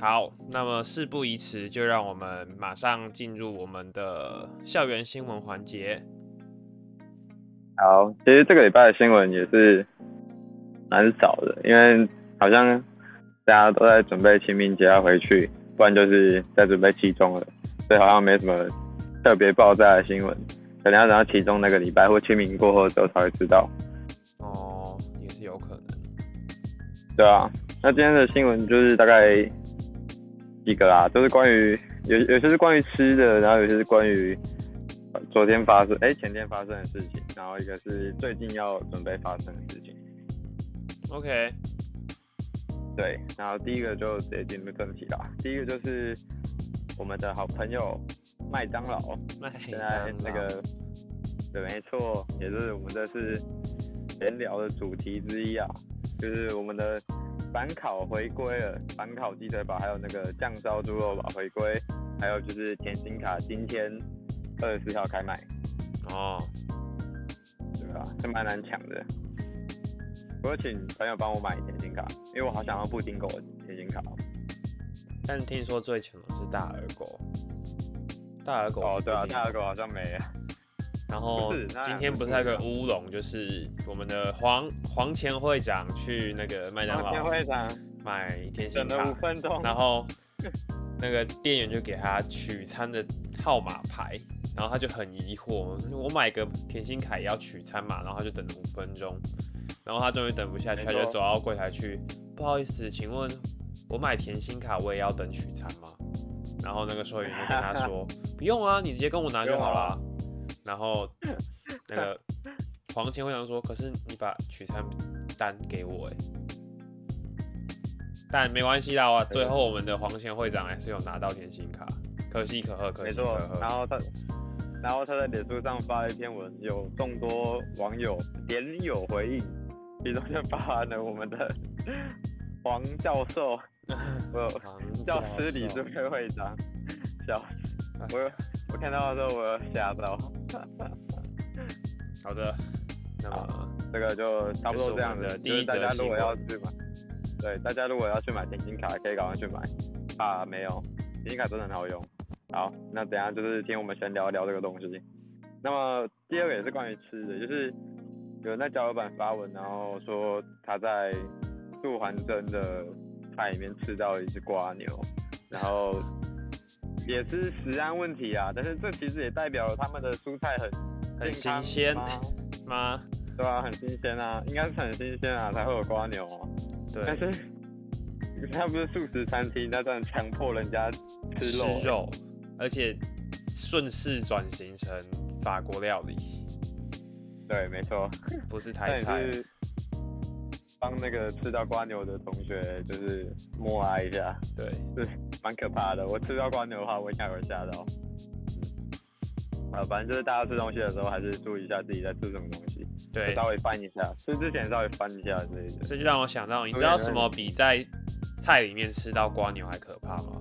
好，那么事不宜迟，就让我们马上进入我们的校园新闻环节。好，其实这个礼拜的新闻也是蛮少的，因为好像大家都在准备清明节要回去，不然就是在准备期中了，所以好像没什么特别爆炸的新闻，可能要等到期中那个礼拜或清明过后的时候才会知道。哦，也是有可能。对啊，那今天的新闻就是大概几个啦，都是关于有有些是关于吃的，然后有些是关于呃昨天发生哎、前天发生的事情，然后一个是最近要准备发生的事情。OK，对，然后第一个就直接进入正题啦。第一个就是我们的好朋友麦当劳，麦现在那个对，没错，也是我们这次闲聊的主题之一啊，就是我们的板烤回归了，板烤鸡腿堡还有那个酱烧猪肉堡回归，还有就是甜心卡今天二十四号开卖，哦，对啊？是蛮难抢的。我有请朋友帮我买甜心卡，因为我好想要布丁狗的甜心卡哦。但听说最强的是大耳狗，大耳狗哦，对啊，大耳狗好像没了。然后今天不是还有个乌龙，就是我们的黄黄前会长去那个麦当劳买甜心等了五卡，分钟，然后那个店员就给他取餐的号码牌，然后他就很疑惑，我买个甜心卡也要取餐嘛，然后他就等了五分钟，然后他终于等不下去，他就走到柜台去，不好意思，请问我买甜心卡我也要等取餐吗？然后那个收银员就跟他说，不用啊，你直接跟我拿就好啦。然后那个黄前会长说，可是你把取餐单给我哎。但没关系啦，哇最后我们的黄前会长还是有拿到甜心卡，可喜可贺，可喜可，贺。然后他，然后他在脸书上发了一篇文，有众多网友点有回应，其中就包含了我们的 黄教授，我有教师理授事会会长，笑死，我有我看到的时候我有吓到，好的，那么这个就差不多这样子。第就是一则大家如果要去买，对，大家如果要去买甜心卡，可以赶快去买。啊，没有，甜心卡真的很好用。好，那等一下就是听我们先聊一聊这个东西。那么第二个也是关于吃的，就是有人在交流版发文，然后说他在杜环珍的菜里面吃到了一只瓜牛，然后也是食安问题啊。但是这其实也代表了他们的蔬菜很很新鲜吗 吗？对啊，很新鲜啊，应该是很新鲜啊，才会有瓜牛啊。但，是他不是素食餐厅，他这样强迫人家吃肉欸，吃肉，而且顺势转型成法国料理，对，没错。不是台菜。是帮那个吃到瓜牛的同学，就是默哀一下，对，是蛮可怕的。我吃到瓜牛的话，我应该会吓到。啊，反正就是大家吃东西的时候，还是注意一下自己在吃什么东西，对，稍微翻一下，吃之前稍微翻一下之类的。这就让我想到，你知道什么比在菜里面吃到瓜牛还可怕吗？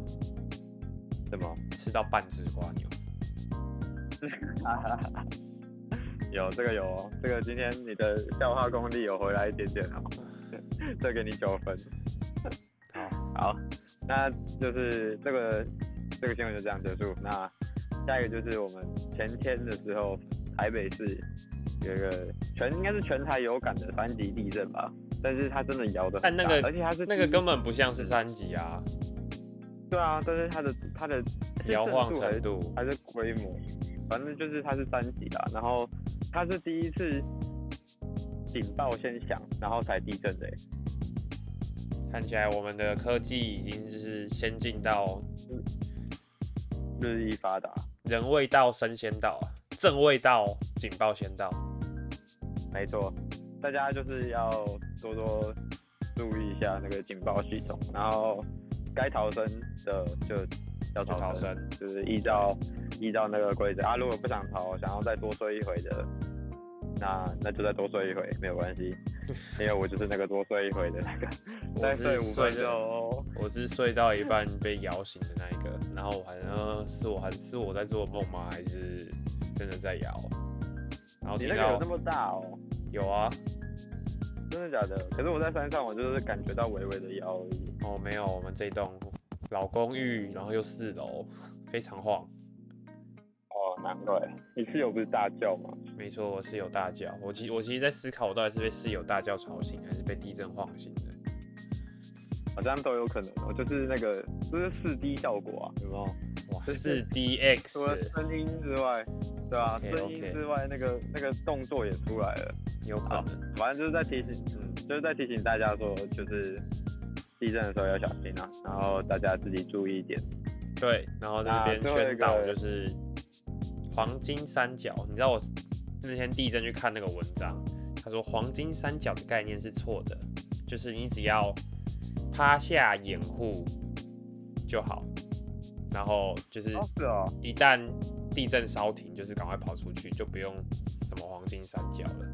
什么？吃到半只瓜牛。有这个有哦，这个今天你的笑话功力有回来一点点哦，这给你九分。好，好，那就是这个这个新闻就这样结束。那下一个就是我们前天的时候，台北市有一个全应该是全台有感的三级地震吧，但是它真的摇的，但那个而且它是那个根本不像是三级啊，对啊，但是它的它的摇晃程度。还是规模，反正就是它是三级啦，然后它是第一次警报先响，然后才地震的欸，看起来我们的科技已经就是先进到日益发达，人未到身先到啊，正未到警报先到。没错，大家就是要多多注意一下那个警报系统，然后该逃生的就要就逃生就是依照依照那个规则啊，如果不想逃，想要再多睡一回的。那那就再多睡一回，没有关系，因为我就是那个多睡一回的那个，我是再睡五睡的分钟。我是睡到一半被摇醒的那一个，然后我好像是我还是我在做梦吗？还是真的在摇？然后你那个有那么大哦？有啊，真的假的？可是我在山上，我就是感觉到微微的摇而已。哦没有，我们这栋老公寓，然后又四楼，非常晃。哦，难怪你室友不是大叫吗？没错，我室友大叫。我其我其实在思考，我到底是被室友大叫吵醒，还是被地震晃醒的。好像都有可能哦，就是那个，就是四 D 效果啊，有没有？哇，就是四 DX，除了声音之外，对吧、OK，OK 声音之外，那个那个动作也出来了。有可能。反正就是在提醒，嗯，就是在提醒大家说，就是地震的时候要小心啊，然后大家自己注意一点。对，然后在这边宣导就是黄金三角。你知道我那天地震去看那个文章，他说黄金三角的概念是错的，就是你只要趴下掩护就好，然后就是一旦地震稍停，就是赶快跑出去，就不用什么黄金三角了。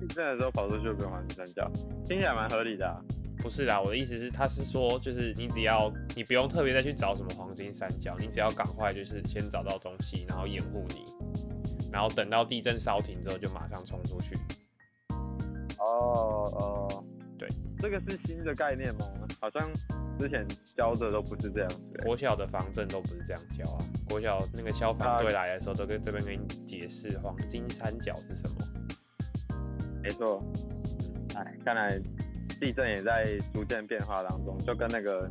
地震的时候跑出去就不用黄金三角，听起来蛮合理的、啊。不是啦，我的意思是，他是说，就是你只要你不用特别再去找什么黄金三角，你只要赶快就是先找到东西，然后掩护你，然后等到地震稍停之后就马上冲出去。哦哦，对，这个是新的概念吗？好像之前教的都不是这样子、欸。国小的防震都不是这样教啊，国小那个消防队来的时候都跟这边跟你解释黄金三角是什么。没错，哎，看来地震也在逐渐变化当中，就跟那个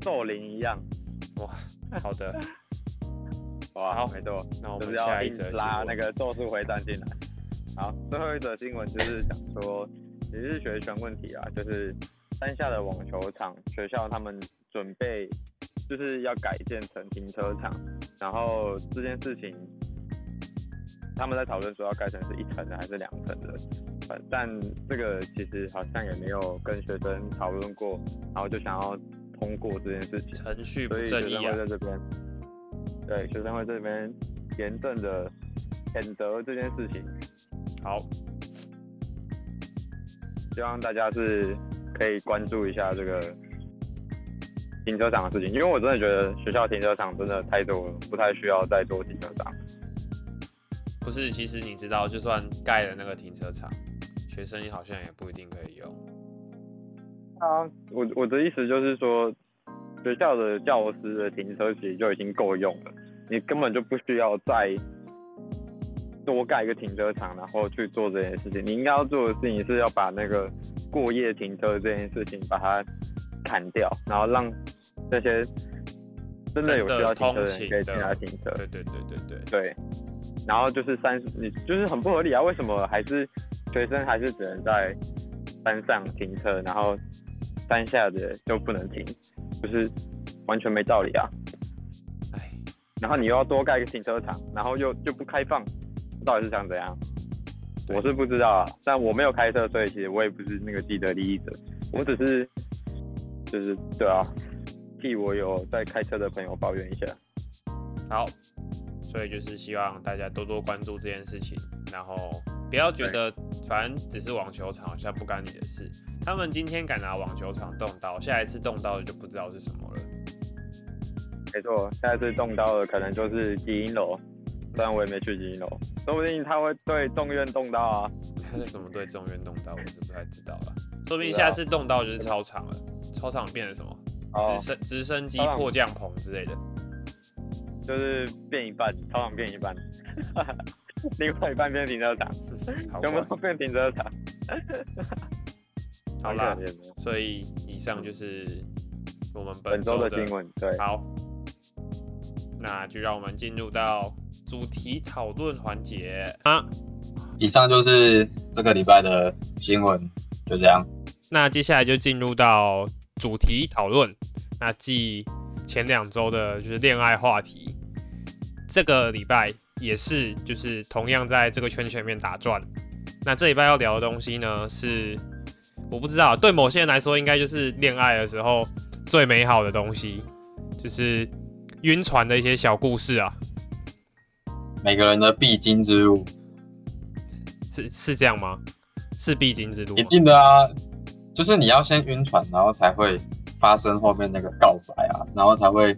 咒灵一样。哇，好的，哇，好没错，那我们下一则拉那个咒术回战进来。好，最后一则新闻就是讲说，也是学权问题啊，就是山下的网球场，学校他们准备就是要改建成停车场，然后这件事情他们在讨论说要改成是一层的还是两层的，呃，但这个其实好像也没有跟学生讨论过，然后就想要通过这件事情。程序不所以学生正义啊会。在这边，对学生会这边严正的谴责这件事情，好，希望大家是可以关注一下这个停车场的事情，因为我真的觉得学校停车场真的太多了，不太需要再多停车场。不是，其实你知道，就算盖了那个停车场，学生好像也不一定可以用。啊，我我的意思就是说，学校的教师的停车其实就已经够用了，你根本就不需要再多盖一个停车场，然后去做这件事情。你应该要做的事情是要把那个过夜停车这件事情把它砍掉，然后让那些真的有需要停车的人可以进来停车。对对对对对，对，然后就是三，你就是很不合理啊！为什么还是学生还是只能在山上停车，然后山下的就不能停，就是完全没道理啊！哎，然后你又要多盖一个停车场，然后又就不开放，到底是想怎样？我是不知道啊，但我没有开车，所以其实我也不是那个既得利益者，我只是就是对啊，替我有在开车的朋友抱怨一下。好，所以就是希望大家多多关注这件事情，然后不要觉得反正只是网球场，好像不干你的事。他们今天敢拿网球场动刀，下一次动刀的就不知道是什么了。没错，下一次动刀的可能就是基因楼，虽然我也没去基因楼，说不定他会对众院动刀啊。他是怎么对众院动刀，我是不太知道了。说不定下次动刀就是操场了，操场变成什么哦直，升直升机迫降棚之类的。就是变一半，操场变一半，另外一半变停车场，好全部怪都变停车场。好啦所以以上就是我们本周周的新闻，对，好，那就让我们进入到主题讨论环节啊。以上就是这个礼拜的新闻，就这样。那接下来就进入到主题讨论。那继前两周的就是恋爱话题，这个礼拜也是就是同样在这个圈圈里面打转。那这礼拜要聊的东西呢是，我不知道对某些人来说应该就是恋爱的时候最美好的东西，就是晕船的一些小故事啊，每个人的必经之路，是是这样吗？是必经之路一？定的啊，就是你要先晕船，然后才会发生后面那个告白啊，然后才会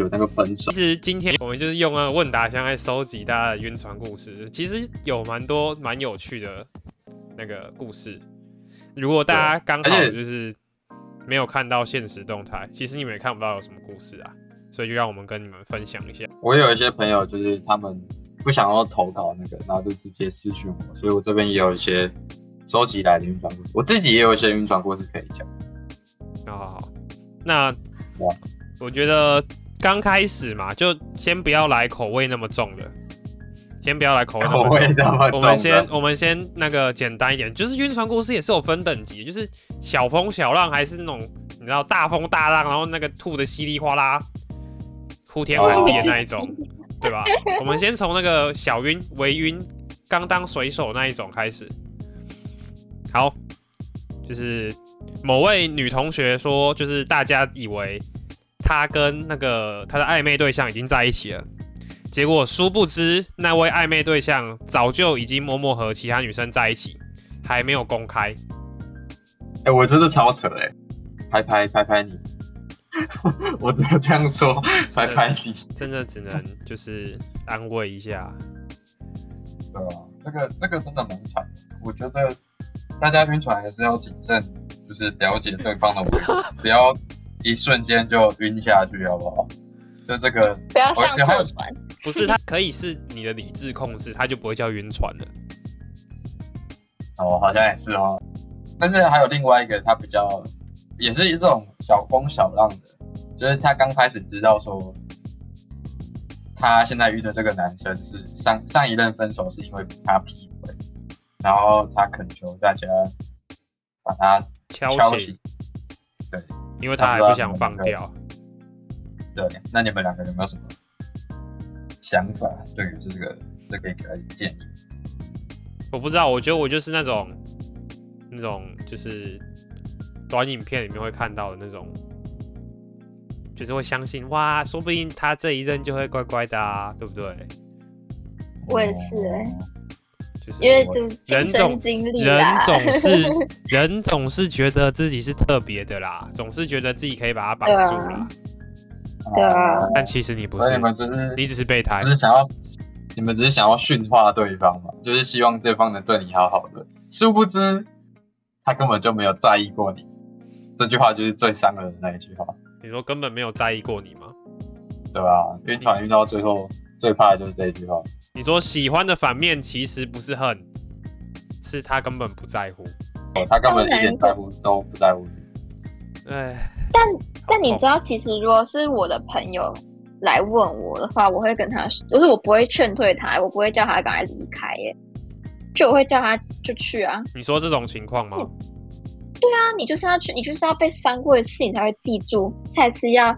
有那个分手其。实今天我们就是用那个问答箱来收集大家的晕船故事，其实有蛮多蛮有趣的那个故事。如果大家刚好就是没有看到现实动态，其实你们也看不到有什么故事啊，所以就让我们跟你们分享一下。我有一些朋友就是他们不想要投稿那个，然后就直接私讯我，所以我这边也有一些收集来的晕船故事，我自己也有一些晕船故事可以讲。好好好，那哇我觉得刚开始嘛，就先不要来口味那么重的，先不要来口味那么重。味这么我们先，我们先那个简单一点，就是晕船故事也是有分等级，就是小风小浪还是那种你知道大风大浪，然后那个吐的稀里哗啦、哭天喊地的那一种，对吧？我们先从那个小晕、微晕、刚当水手那一种开始。好，就是某位女同学说，就是大家以为她跟那个他的暧昧对象已经在一起了。结果殊不知，那位暧昧对象早就已经默默和其他女生在一起，还没有公开。哎、我真的超扯哎、拍拍拍拍你，我只有这样说，拍拍你，真的只能就是安慰一下。对啊？这个这个真的蛮惨的，我觉得大家晕船还是要谨慎，就是了解对方的，不要一瞬间就晕下去，好不好？就这个，不要上我还有错船。不是，它可以是你的理智控制，它就不会叫晕船了。哦，好像也是哦。但是还有另外一个，他比较也是一种小风小浪的，就是他刚开始知道说，他现在遇的这个男生是上上一任分手是因为他劈腿，然后他恳求大家把他敲醒敲醒，。对因为他还不想放掉。对，那你们两个有没有什么想法？对于这个这个给他的建议？我不知道，我觉得我就是那种那种就是短影片里面会看到的那种，就是会相信哇，说不定他这一任就会乖乖的啊，对不对？我也是就是因为就人总经历人。总是 人总是觉得自己是特别的啦，总是觉得自己可以把它绑住啦，对啊但其实你不是你，们就是你只是备胎只。是想要，你们只是想要驯化对方嘛，就是希望对方能对你好好的。殊不知，他根本就没有在意过你。这句话就是最伤人的那一句话，你说根本没有在意过你吗？对吧？晕船晕到最后，最怕的就是这一句话。你说喜欢的反面其实不是恨，是他根本不在乎。哦他根本一点在乎都不在乎你。哎，但但你知道，其实如果是我的朋友来问我的话，我会跟他说，就是我不会劝退他，我不会叫他赶快离开，耶，就我会叫他就去啊。你说这种情况吗？对啊你就是要去，你就是要被伤过一次，你才会记住，下一次要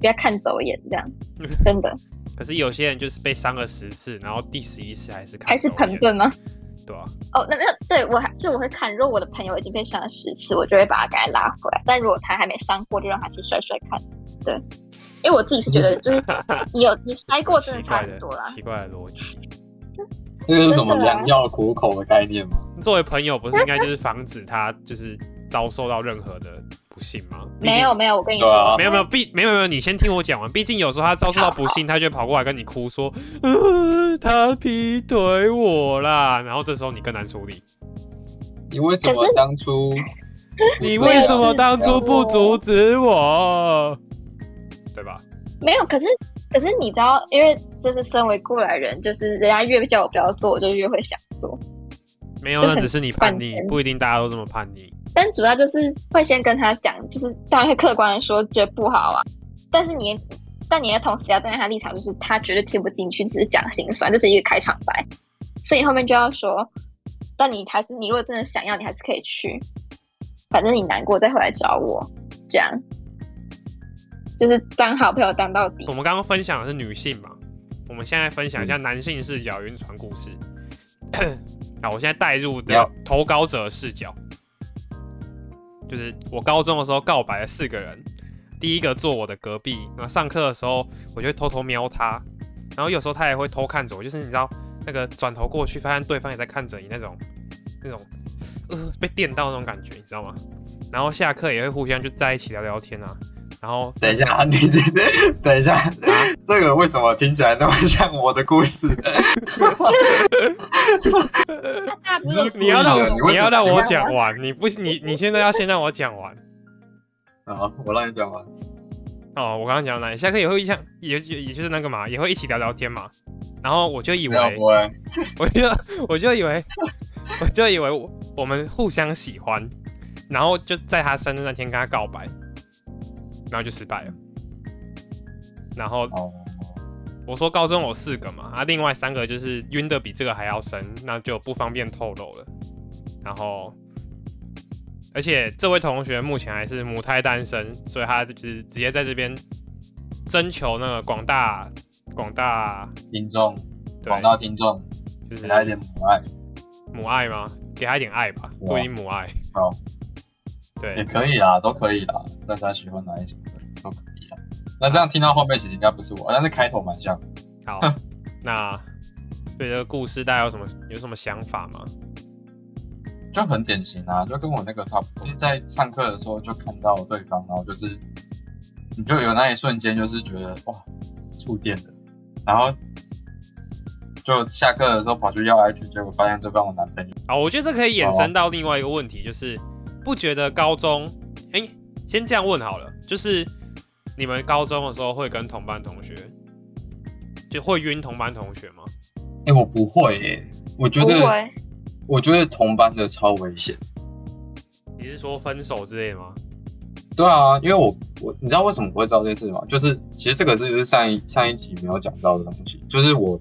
不要看走眼，这样 真的可是有些人就是被伤了十次，然后第十一次还是看还是走眼，彭顿吗？对啊，哦，那那对我还是我会看，如果我的朋友已经被伤了十次，我就会把他赶快拉回来。但如果他还没伤过，就让他去摔摔看。对，因为我自己是觉得，就 是你有你摔过，真的差奇怪的很多啦。奇怪的逻辑。这个是什么良药苦口的概念吗？作为朋友，不是应该就是防止他就是遭受到任何的不幸吗？没有没有，我跟你说，没有没有，毕没有没有，你先听我讲完。毕竟有时候他遭受到不幸，他就跑过来跟你哭说，呃，他劈腿我啦。然后这时候你更难处理。你为什么当初？你为什么当初不阻止我？对吧？没有。可是可是你知道，因为就是身为过来人，就是人家越叫我不要做，我就越会想做。没有，那只是你叛逆不一定大家都这么叛逆。但主要就是会先跟他讲，就是当然会客观的说觉得不好啊，但是你但你的同时要站在他立场，就是他绝对听不进去，只是讲心酸，这是一个开场白，所以后面就要说，但你还是你如果真的想要，你还是可以去，反正你难过再回来找我，这样。就是当好朋友当到底。我。们刚刚分享的是女性嘛，我们现在分享一下男性视角晕船故事。好，我现在带入这个投稿者视角，就是我高中的时候告白了四个人，第一个坐我的隔壁，那上课的时候我就会偷偷瞄他，然后有时候他也会偷看着我，就是你知道那个转头过去发现对方也在看着你那种那种呃被电到那种感觉，你知道吗？然后下课也会互相就在一起聊聊天啊，然后等一下，你等一下，这个为什么听起来那么像我的故事？你你要让我你要让我讲完，你不你你现在要先让我讲完。好，我让你讲完。哦，我刚刚讲哪里？下课也会像也也也就是那个嘛，也会一起聊聊天嘛。然后我就以为我就我就以为，我就以为我我们互相喜欢，然后就在他生日那天跟他告白，然后就失败了。然后哦，我说高中有四个嘛，啊，另外三个就是晕的比这个还要深，那就不方便透露了。然后，而且这位同学目前还是母胎单身，所以他就是直接在这边征求那个广大广大听众，对广大听众，就是给他一点母爱，母爱吗？给他一点爱吧，哇不一定母爱。好，对也，可以啦，都可以啦，大家喜欢哪一种的都可以啦。那这样听到后面其实应该不是我，但是开头蛮像。好，那对这个故事大家有什么有什么想法吗？就很典型啊，就跟我那个差不多。就是在上课的时候就看到对方，然后就是你就有那一瞬间就是觉得哇触电了，然后就下课的时候跑去要 IG，结果发现对方我男朋友。啊，我觉得这可以衍生到另外一个问题，就是不觉得高中，哎、先这样问好了，就是你们高中的时候会跟同班同学，就会晕同班同学吗？哎、我不会耶、我觉得，我觉得同班的超危险。你是说分手之类的吗？对啊，因为我我你知道为什么不会知道这件事吗？就是其实这个是就是上一上一集没有讲到的东西，就是我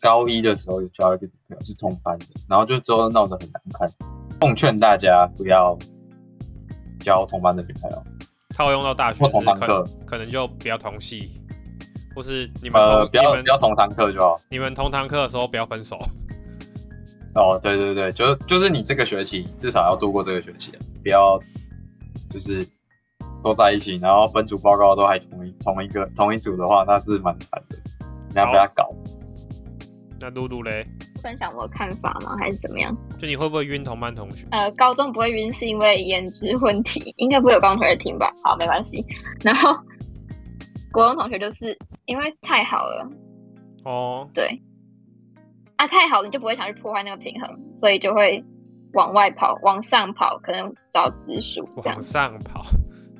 高一的时候有交一个女朋友是同班的，然后就之后闹得很难看。奉劝大家不要交同班的女朋友，套用到大学或同堂课，可能就不要同系，或是你们同、呃，不要不要同堂课就好。你们同堂课的时候不要分手。哦，对对对，就是就是你这个学期至少要度过这个学期，不要就是都在一起，然后分组报告都还同一同一个同一组的话，那是蛮惨的，你要被他搞。那露露嘞，分享我的看法吗？还是怎么样？就你会不会晕同班同学？呃，高中不会晕是因为颜值问题，应该不会有高中同学听吧？好，没关系。然后国中同学就是因为太好了，哦，对，啊，太好了你就不会想去破坏那个平衡，所以就会往外跑，往上跑，可能找直属这样往。上跑，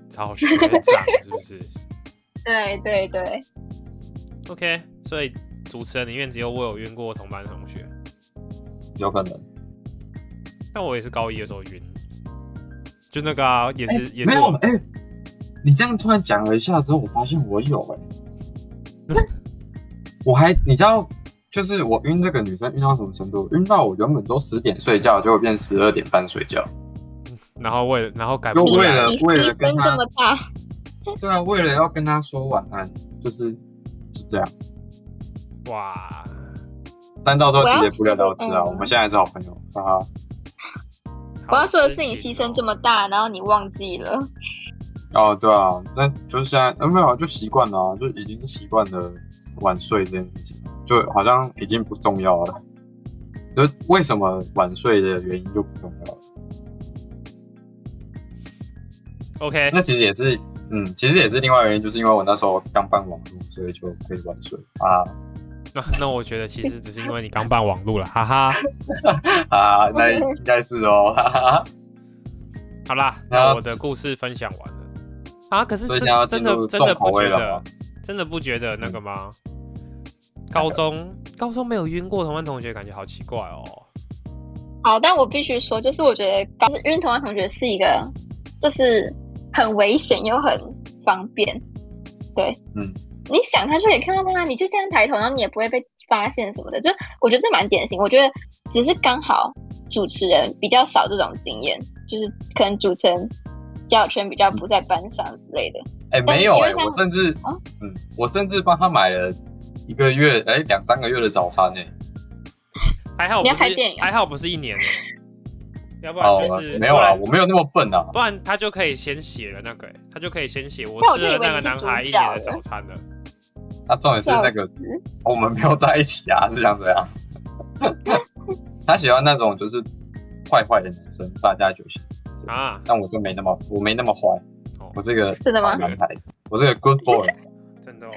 找学长是不是 对对对，？OK，所以主持人里面只有我有晕过同班同学，有可能。但我也是高一的时候晕，就那个啊，也是、也没有是我哎、你这样突然讲了一下之后，我发现我有哎、我还你知道，就是我晕这个女生晕到什么程度？晕到我原本都十点睡觉，结果变十二点半睡觉。然后为了然后改就不为了为了跟他对啊，为了要跟她说晚安，就是就这样。哇，但到时候我要其实也不了了之啊，我们现在还是好朋友啊。我要说的是你牺牲这么大，然后你忘记了。哦，对啊，那就是现在，呃，没有啊，就习惯了啊，就已经习惯了晚睡这件事情，就好像已经不重要了。就是为什么晚睡的原因就不重要了。OK，那其实也是，嗯，其实也是另外原因，就是因为我那时候刚办网络，所以就可以晚睡啊那那我觉得其实只是因为你刚办网路了，哈哈。啊，那应该是哦，哈哈。好啦，那我的故事分享完了啊。可是真真的真的不觉得真的不觉得那个吗？高中高中没有晕过同班同学，感觉好奇怪哦。好，但我必须说，就是我觉得高就是晕同班同学是一个，就是很危险又很方便。对，嗯，你想他就可以看到他，你就这样抬头，然后你也不会被发现什么的。就我觉得这蛮典型，我觉得只是刚好主持人比较少这种经验，就是可能主持人交友圈比较不在班上之类的。哎、但没有哎、我甚至，啊嗯，我甚至帮他买了一个月，哎、两三个月的早餐呢、你要还好不是拍电影啊还好不是一年呢，要不然哦就是，没有啊，我没有那么笨啊。不然他就可以先写了那个，他就可以先写我吃了那个男孩一年的早餐了。他重点是那个我们没有在一起啊，是想怎样？他喜欢那种就是坏坏的男生，大家就行。啊，但我就没那么，我没那么坏哦，我这个真的吗男孩，我这个 good boy。真的哦、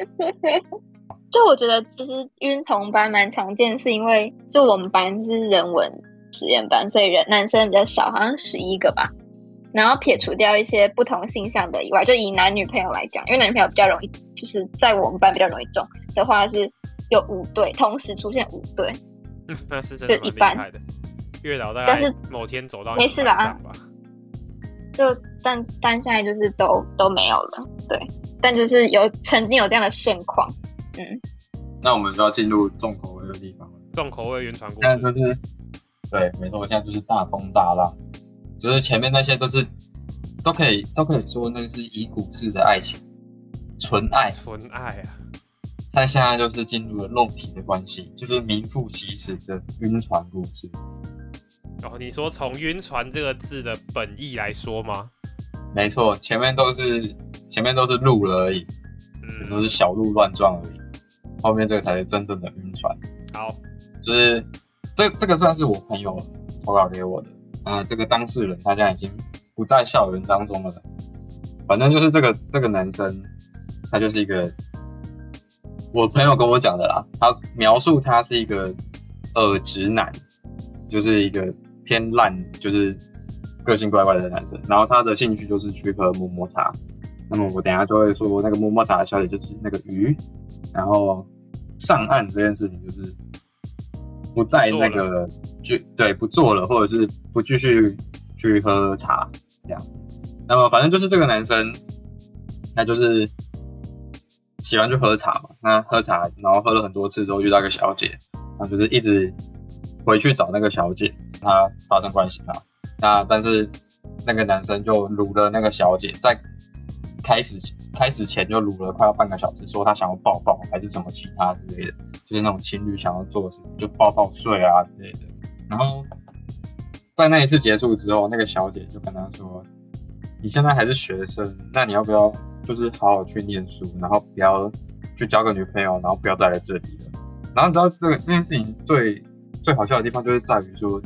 就我觉得其实晕同班蛮常见，是因为就我们班是人文实验班，所以人男生比较少，好像十一个吧。然后撇除掉一些不同性向的以外，就以男女朋友来讲，因为男女朋友比较容易，就是在我们班比较容易中的话是有五对，同时出现五对，嗯 那是真的蛮就一般厉害的。月老大概但是某天走到没事啦。你班上吧，就但但现在就是都都没有了，对，但就是有曾经有这样的盛况，嗯，那我们就要进入重口味的地方了。重口味原传故现在就，是，对，没错，现在就是大风大浪，就是前面那些都是都可以都可以说那是以股式的爱情，纯爱。纯爱啊，但现在就是进入了肉体的关系，就是名副其实的晕船故事。然后你说从晕船这个字的本意来说吗？没错，前面都是前面都是路了而已，都嗯，是小鹿乱撞而已，后面这个才是真正的晕船。好，就是这这个算是我朋友投稿给我的，啊、这个当事人他现在已经不在校园当中了，反正就是这个这个男生，他就是一个我朋友跟我讲的啦，他描述他是一个呃直男，就是一个偏烂，就是个性怪怪的男生，然后他的兴趣就是去喝摸摸茶。那么我等下就会说，那个摸摸茶的小姐就是那个鱼，然后上岸这件事情就是不在那个就对不做了，或者是不继续去喝茶这样。那么反正就是这个男生，他就是喜欢去喝茶嘛。那喝茶，然后喝了很多次之后遇到一个小姐，然后就是一直回去找那个小姐，他发生关系嘛。那但是那个男生就撸了那个小姐，在开始开始前就撸了快要半个小时，说他想要抱抱还是什么其他之类的，就是那种情侣想要做什么，就抱抱睡啊之类的。然后在那一次结束之后，那个小姐就跟他说：“你现在还是学生，那你要不要就是好好去念书，然后不要去交个女朋友，然后不要再来这里了。”然后你知道这个这件事情最最好笑的地方就是在于说，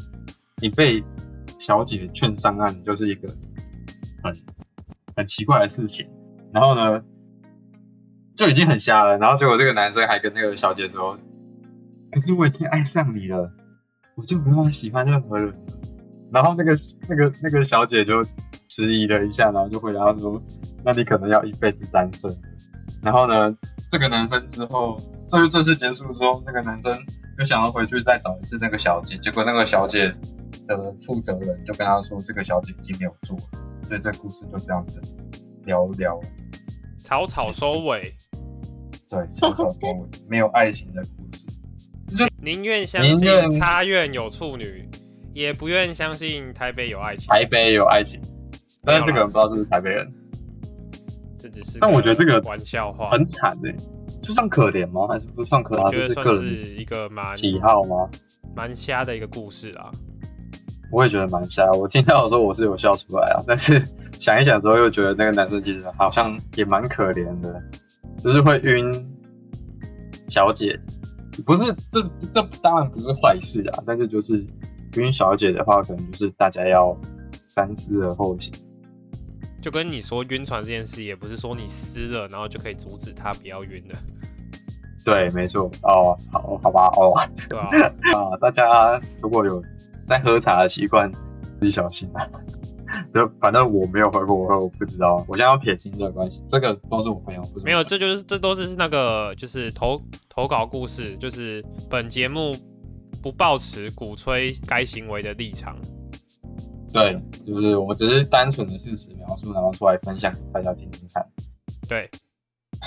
你被小姐劝上岸，就是一个很很奇怪的事情。然后呢，就已经很瞎了。然后结果这个男生还跟那个小姐说：“可是我已经爱上你了，我就没办法喜欢任何人。”然后那个那个那个小姐就迟疑了一下，然后就回答说：“那你可能要一辈子单身。”然后呢，这个男生之后，这就正式结束之后，那个男生就想要回去再找一次那个小姐，结果那个小姐的负责人就跟他说，这个小姐已经没有做了，所以这故事就这样子聊聊，草草收尾，对，草草收尾，没有爱情的故事。宁愿相信插院有处女，也不愿相信台北有爱情。台北有爱情，但是这个人不知道是不是台北人，这只是，但我觉得这个玩笑话，很惨哎、就算可怜吗？还是不算可怜？我觉得算是个人是一个蛮喜好吗？蛮瞎的一个故事啊。我也觉得蛮瞎。我听到的时候我是有笑出来啊，但是想一想之后又觉得那个男生其实好像也蛮可怜的，就是会晕小姐，不是这这当然不是坏事啊，但是就是晕小姐的话，可能就是大家要三思而后行。就跟你说晕船这件事，也不是说你撕了，然后就可以阻止他不要晕的，对，没错。哦，好，好吧，哦，对啊、啊，大家如果有在喝茶的习惯，自己小心啊。就反正我没有喝过，我不知道。我现在要撇清这个关系，这个都是我朋友，不是没有，这就是这都是那个就是投投稿故事，就是本节目不抱持鼓吹该行为的立场。对，就是我只是单纯的事实描述，然后出来分享给大家听听看。对，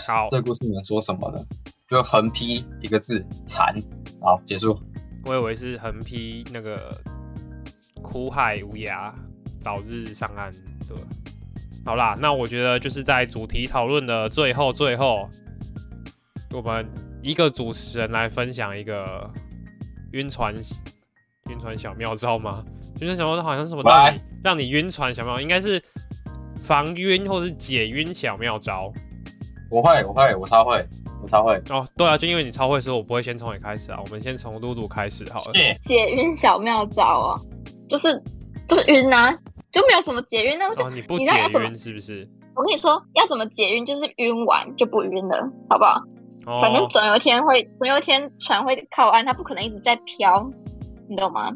好，这故事能说什么呢？就横批一个字，惨。好，结束。我以为是横批那个苦海无涯，早日上岸。对，好啦，那我觉得就是在主题讨论的最后最后，我们一个主持人来分享一个晕船晕船小妙招吗？晕船小妙招好像是什么让来你让你晕船小妙招，应该是防晕或是解晕小妙招。我会，我会，我超会，我超会。哦，对啊，就因为你超会所以，我不会先从你开始啊，我们先从露露开始好了。解晕小妙招啊，就是就是晕啊，就没有什么解晕。那我就、哦，你要怎么解晕是不是？我跟你说，要怎么解晕，就是晕完就不晕了，好不好？哦，反正总有一天会，总有一天船会靠岸，它不可能一直在飘，你懂吗？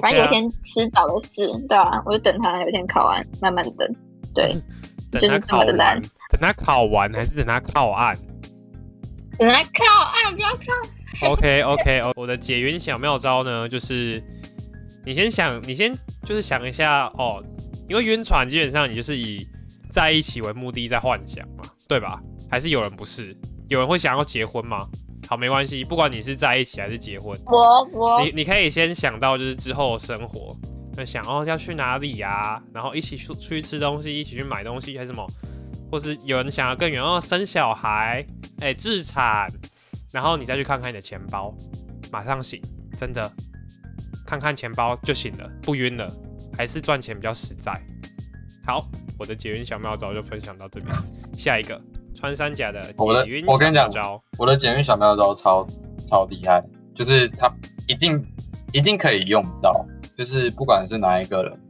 反正有一天迟早的事，对啊，我就等它有一天靠岸，慢慢等。对，等就是他考完，这么的烂等它考完还是等它靠岸等它靠岸，不要靠。？OK OK 我的解晕小妙招呢，就是你先想，你先就是想一下哦，因为晕船基本上你就是以在一起为目的在幻想嘛，对吧？还是有人不是？有人会想要结婚吗？好，没关系，不管你是在一起还是结婚，我我你你可以先想到就是之后的生活，那想哦要去哪里呀、然后一起出出去吃东西，一起去买东西，还是什么，或是有人想要更远哦生小孩，哎自产，然后你再去看看你的钱包，马上醒，真的看看钱包就醒了，不晕了，还是赚钱比较实在。好，我的解晕小妙招就分享到这边，下一个穿山甲的我的解晕小妙招，我的简运小妙招超超厉害，就是它一定一定可以用到，就是不管是哪一个人，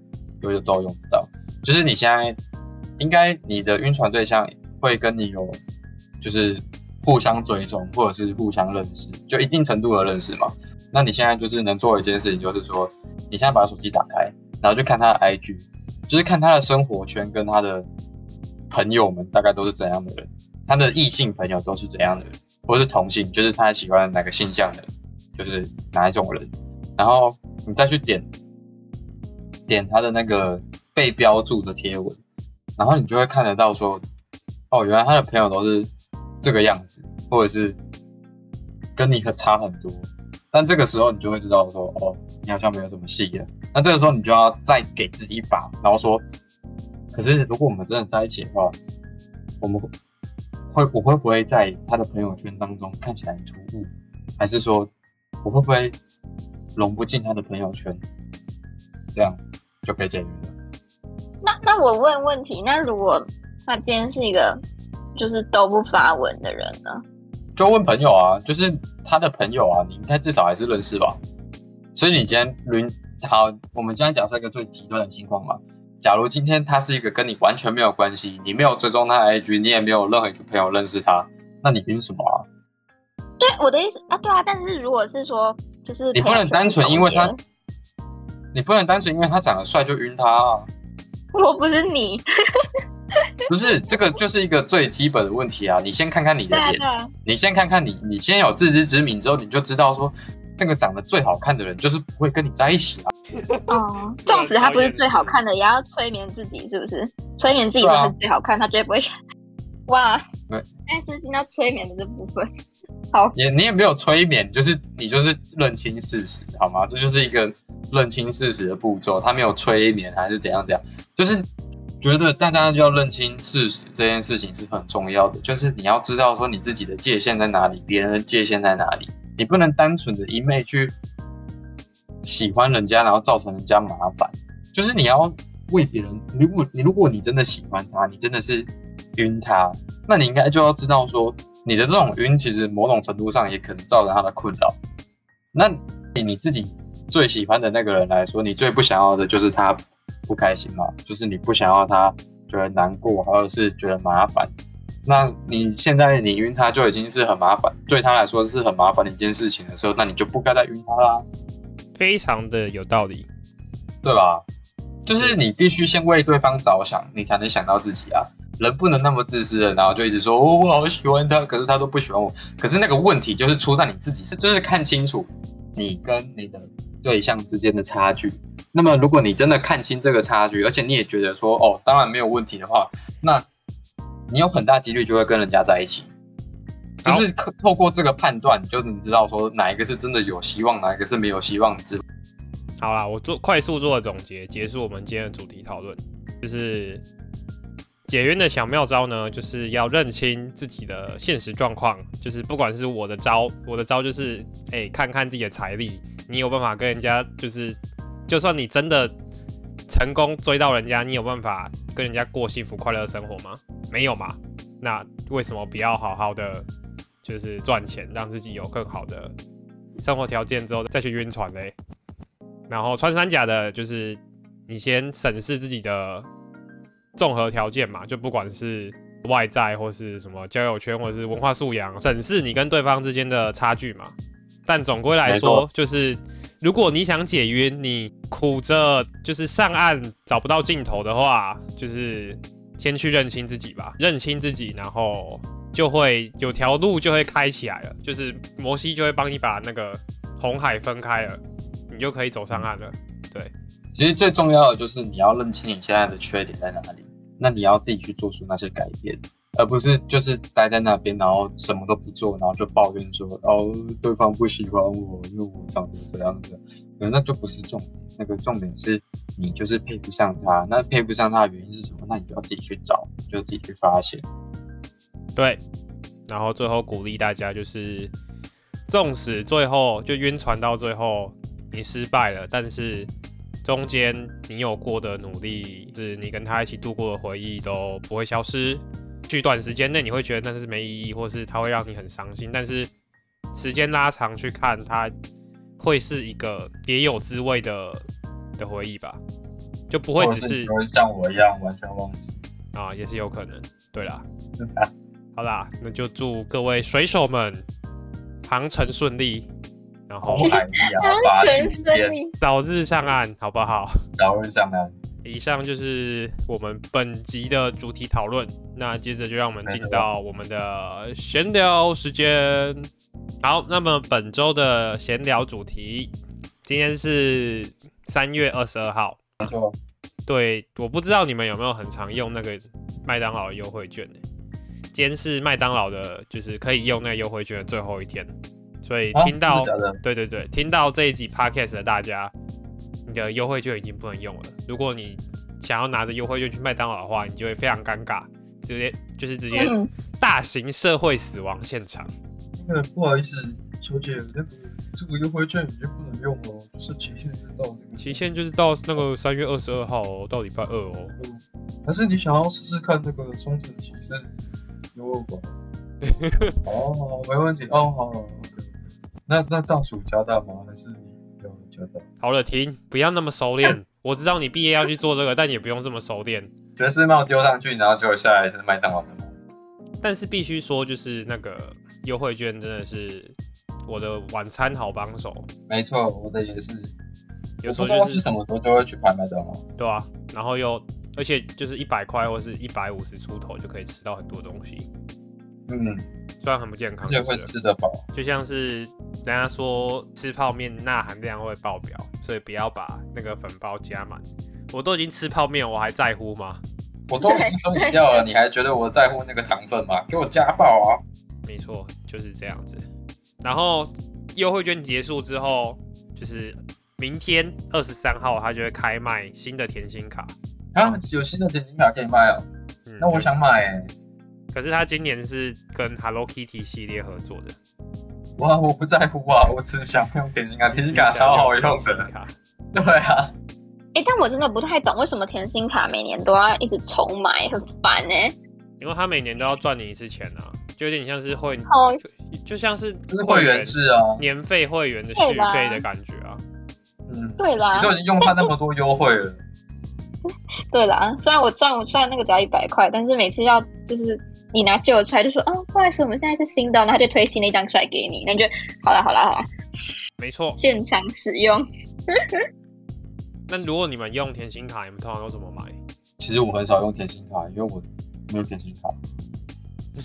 都都用得到。就是你现在应该你的晕船对象会跟你有就是互相追踪或者是互相认识，就一定程度的认识嘛。那你现在就是能做的一件事情，就是说你现在把手机打开，然后去看他的 IG，就是看他的生活圈跟他的朋友们大概都是怎样的人，他的异性朋友都是怎样的人，或是同性，就是他喜欢哪个性向的，就是哪一种人，然后你再去点点他的那个被标注的贴文，然后你就会看得到说，哦，原来他的朋友都是这个样子，或者是跟你很差很多。但这个时候你就会知道说，哦，你好像没有什么戏了。那这个时候你就要再给自己一把，然后说，可是如果我们真的在一起的话，我们会我会不会在他的朋友圈当中看起来很突兀，还是说我会不会融不进他的朋友圈？这样就可以解决了。那那我问问题，那如果他今天是一个就是都不发文的人呢？就问朋友啊，就是他的朋友啊，你应该至少还是认识吧。所以你今天轮好，我们今天假设一个最极端的情况嘛。假如今天他是一个跟你完全没有关系，你没有追踪他的 IG，你也没有任何一个朋友认识他，那你凭什么啊？对，我的意思啊，对啊，但是如果是说就是你不能单纯因为他，你不能单纯因为他长得帅就晕他啊。我不是你，不是，这个就是一个最基本的问题啊！你先看看你的脸，你先看看你，你先有自知之明之后，你就知道说，那个长得最好看的人就是不会跟你在一起啊。哦，纵使他不是最好看的，也要催眠自己，是不是？催眠自己对啊都是最好看，他绝对不会选。哇，对哎，这是要催眠的这部分，好也你也没有催眠，就是你就是认清事实，好吗？这就是一个认清事实的步骤，他没有催眠还是怎样怎样，就是觉得大家就要认清事实这件事情是很重要的，就是你要知道说你自己的界限在哪里，别人的界限在哪里，你不能单纯的一昧去喜欢人家，然后造成人家麻烦，就是你要为别人，如果你如果你真的喜欢他，你真的是晕他，那你应该就要知道说，你的这种晕其实某种程度上也可能造成他的困扰。那以你自己最喜欢的那个人来说，你最不想要的就是他不开心嘛，就是你不想要他觉得难过，或者是觉得麻烦。那你现在你晕他就已经是很麻烦，对他来说是很麻烦的一件事情的时候，那你就不该再晕他啦。非常的有道理。对吧？就是你必须先为对方着想，你才能想到自己啊。人不能那么自私的，然后就一直说哦，我好喜欢他，可是他都不喜欢我。可是那个问题就是出在你自己，是就是看清楚你跟你的对象之间的差距。那么如果你真的看清这个差距，而且你也觉得说哦，当然没有问题的话，那你有很大几率就会跟人家在一起。就是透透过这个判断，就是你知道说哪一个是真的有希望，哪一个是没有希望之好啦，我做快速做个总结，结束我们今天的主题讨论，就是解晕的小妙招呢，就是要认清自己的现实状况，就是不管是我的招，我的招就是，哎、看看自己的财力，你有办法跟人家，就是，就算你真的成功追到人家，你有办法跟人家过幸福快乐的生活吗？没有嘛？那为什么不要好好的，就是赚钱，让自己有更好的生活条件之后再去晕船嘞？然后穿山甲的，就是你先审视自己的综合条件嘛，就不管是外在或是什么交友圈或者是文化素养，审视你跟对方之间的差距嘛。但总归来说，就是如果你想解约，你苦着就是上岸找不到尽头的话，就是先去认清自己吧，认清自己，然后就会有条路就会开起来了，就是摩西就会帮你把那个红海分开了，你就可以走上岸了。对。其实最重要的就是你要认清你现在的缺点在哪里，那你要自己去做出那些改变，而不是就是待在那边，然后什么都不做，然后就抱怨说哦对方不喜欢我，因为我长得这样子，可那就不是重点，那个重点是你就是配不上他，那配不上他的原因是什么？那你就要自己去找，就自己去发现。对，然后最后鼓励大家就是，纵使最后就晕船到最后你失败了，但是中间你有过的努力，是你跟他一起度过的回忆都不会消失。去短时间内你会觉得那是没意义，或是它会让你很伤心，但是时间拉长去看，它会是一个别有滋味的的回忆吧，就不会只是像我一样完全忘记。啊，也是有可能。对啦，好啦，那就祝各位水手们航程顺利，然后。早日上岸，好不好？早日上岸。以上就是我们本集的主题讨论。那接着就让我们进到我们的闲聊时间。好，那么本周的闲聊主题，今天是三月二十二号。没错，对，我不知道你们有没有很常用那个麦当劳优惠券呢？今天是麦当劳的，就是可以用那个优惠券的最后一天，所以啊听到，对对对，听到这一集 podcast 的大家，你的优惠券已经不能用了。如果你想要拿着优惠券去麦当劳的话，你就会非常尴尬，直接就是直接嗯，大型社会死亡现场。那个不好意思，小姐，那这个优惠券已经不能用了，就是期限是到期限就是到那个三月二十二号哦，到礼拜二哦。嗯还是你想要试试看那个双层骑士优惠吧？哦，没问题。哦，好好，OK。那那大薯加大吗？还是你好了，停，不要那么熟练。我知道你毕业要去做这个，但也不用这么熟练。爵士帽丢上去，然后结果下来是麦当劳的帽。但是必须说，就是那个优惠券真的是我的晚餐好帮手。没错，我的也是。有我时候就是什么时候就会去拍麦当劳。对啊，然后又而且就是一百块或是一百五十出头就可以吃到很多东西，嗯，虽然很不健康就是了吃得饱。就像是人家说吃泡面钠含量会爆表，所以不要把那个粉包加满。我都已经吃泡面，我还在乎吗？我都已经喝饮料了，你还觉得我在乎那个糖分吗？给我加爆啊！没错，就是这样子。然后优惠券结束之后，就是明天二十三号，它就会开卖新的甜心卡。啊，有新的甜心卡可以卖哦。嗯，那我想买欸。可是他今年是跟 Hello Kitty 系列合作的，哇，我不在乎啊，我只想用甜心卡，甜心卡超好用的。卡。对啊，哎、但我真的不太懂为什么甜心卡每年都要一直重买，很烦哎、因为他每年都要赚你一次钱啊，就有点像是会，哦，就就像是就是会员制啊。年费会员的续费的感觉啊。嗯，对啦你，都已经用他那么多优惠了。对啦，虽然我虽然我虽然那个只要一百块，但是每次要就是你拿旧的出来就说，哦，不好意思，我们现在是新的，然后他就推新的一张出来给你，那你就好了好了好了，没错。现场使用。那如果你们用甜心卡，你们通常都怎么买？其实我很少用甜心卡，因为我没有甜心卡，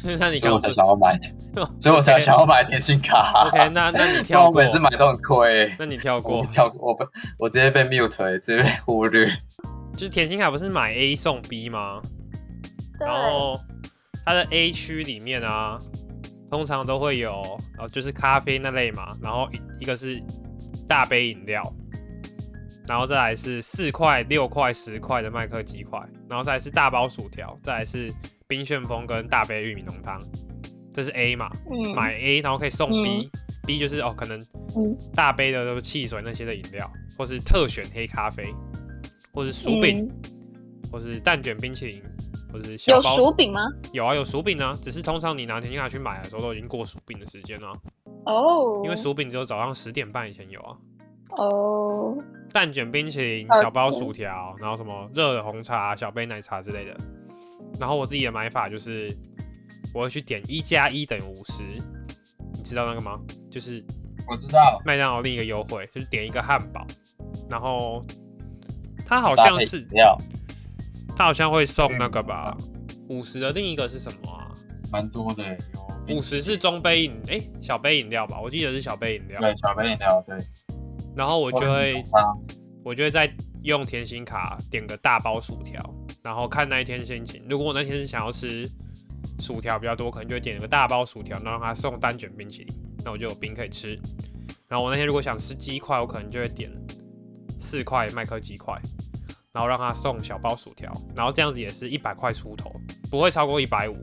那你刚刚不想要买，所以我才想要买甜心卡。OK，那那你跳过我每，次买都很亏欸。那你跳我过，跳过，我不，我直接被 mute，欸直接被忽略。就是甜心卡不是买 A 送 B 吗？对然后它的 A 区里面啊，通常都会有，呃，就是咖啡那类嘛，然后一一个是大杯饮料，然后再来是四块、六块、十块的麦克鸡块，然后再来是大包薯条，再来是冰旋风跟大杯玉米浓汤，这是 A 嘛，嗯，买 A 然后可以送 B，B、就是哦可能嗯。大杯的都是汽水那些的饮料，或是特选黑咖啡，或是薯饼，嗯。或是蛋卷冰淇淋，或是小有包薯饼吗？有啊，有薯饼啊，只是通常你拿甜心卡去买的时候都已经过薯饼的时间了、哦，因为薯饼只有早上十点半以前有啊。哦，蛋卷冰淇淋、小包薯条，然后什么热的红茶、小杯奶茶之类的。然后我自己的买法就是，我会去点一加一等于五十，你知道那个吗？就是我知道，麦当劳另一个优惠就是点一个汉堡，然后它好像是饮料它好像会送那个吧，五十的另一个是什么啊？蛮多的，有五十是中杯饮，哎、小杯饮料吧，我记得是小杯饮料。对小杯饮料，对，然后我就会啊，我就会再用甜心卡点个大包薯条，然后看那一天心情。如果我那天是想要吃薯条比较多，可能就会点个大包薯条，然后让他送单卷冰淇淋，那我就有冰可以吃。然后我那天如果想吃鸡块，我可能就会点四块麦克鸡块，然后让他送小包薯条，然后这样子也是一百块出头，不会超过一百五，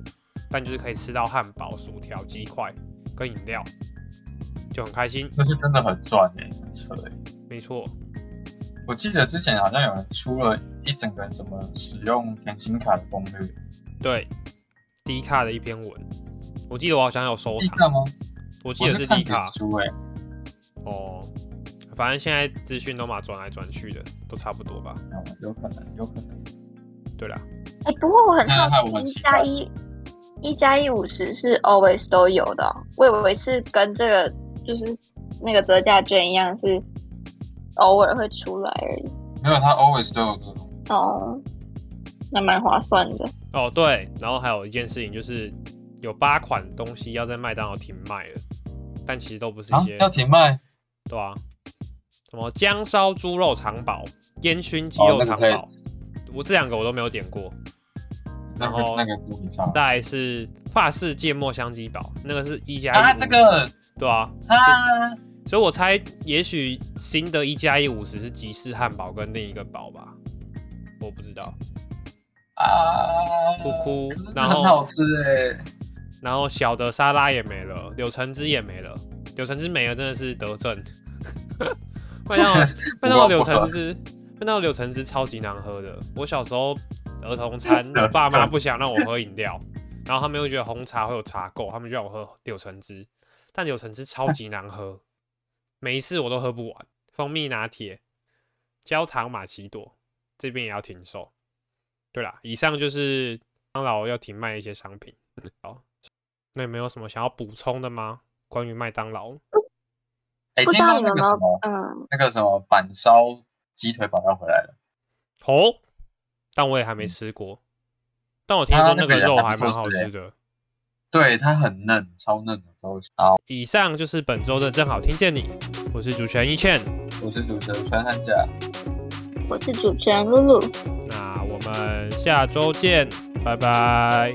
但就是可以吃到汉堡、薯条、鸡块跟饮料，就很开心。那是真的很赚哎，很扯哎。没错，我记得之前好像有人出了一整个怎么使用甜心卡的攻略，对，低卡的一篇文，我记得我好像有收藏，吗？我记得是低卡脸书哎，哦。反正现在资讯都嘛转来转去的，都差不多吧。哦有可能，有可能。对啦，哎、不过我很好奇，一加一一加一五十是 always 都有的哦、我以为是跟这个就是那个折价券一样，是偶尔会出来而已。没有，它 always 都有这种。哦，那蛮划算的。哦对，然后还有一件事情就是有八款东西要在麦当劳停卖了，但其实都不是一啊些，要停卖？对啊，什么姜烧猪肉肠堡、烟熏鸡肉肠堡，我这两个我都没有点过。然后。再来是法式芥末香鸡堡，那个是一加一啊，五十这个对啊，啊，所以我猜也许新的一加一五十是吉士汉堡跟另一个堡吧，我不知道。啊，哭哭然后很好吃哎。然后小的沙拉也没了，柳橙汁也没了，柳橙汁没了真的是得症。麦当劳麦当劳柳橙汁，麦当劳柳橙汁超级难喝的。我小时候儿童餐，我爸妈不想让我喝饮料，然后他们又觉得红茶会有茶垢，他们就让我喝柳橙汁，但柳橙汁超级难喝，每一次我都喝不完。蜂蜜拿铁、焦糖玛奇朵这边也要停售。对啦，以上就是麦当劳要停卖的一些商品。好，那有没有什么想要补充的吗？关于麦当劳？哎，不知听说道有没有那个什么，嗯，那个什么板烧鸡腿堡要回来了。哦，但我也还没吃过。但我听说那个肉还蛮好吃的。对，它很嫩，超嫩的都是。好，以上就是本周的正好听见你，我是主持人一倩。我是主持人川汉甲，我是主持人露露，那我们下周见，拜拜。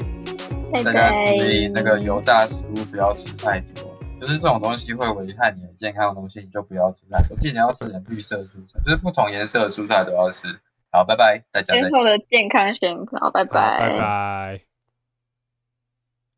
拜大家拜。注意那个油炸食物不要吃太多，就是这种东西会危害你的健康的东西，你就不要吃太多。记得要吃点绿色蔬菜，就是不同颜色的蔬菜都要吃。好，拜拜，大家再见最。后的健康宣告，拜拜拜拜。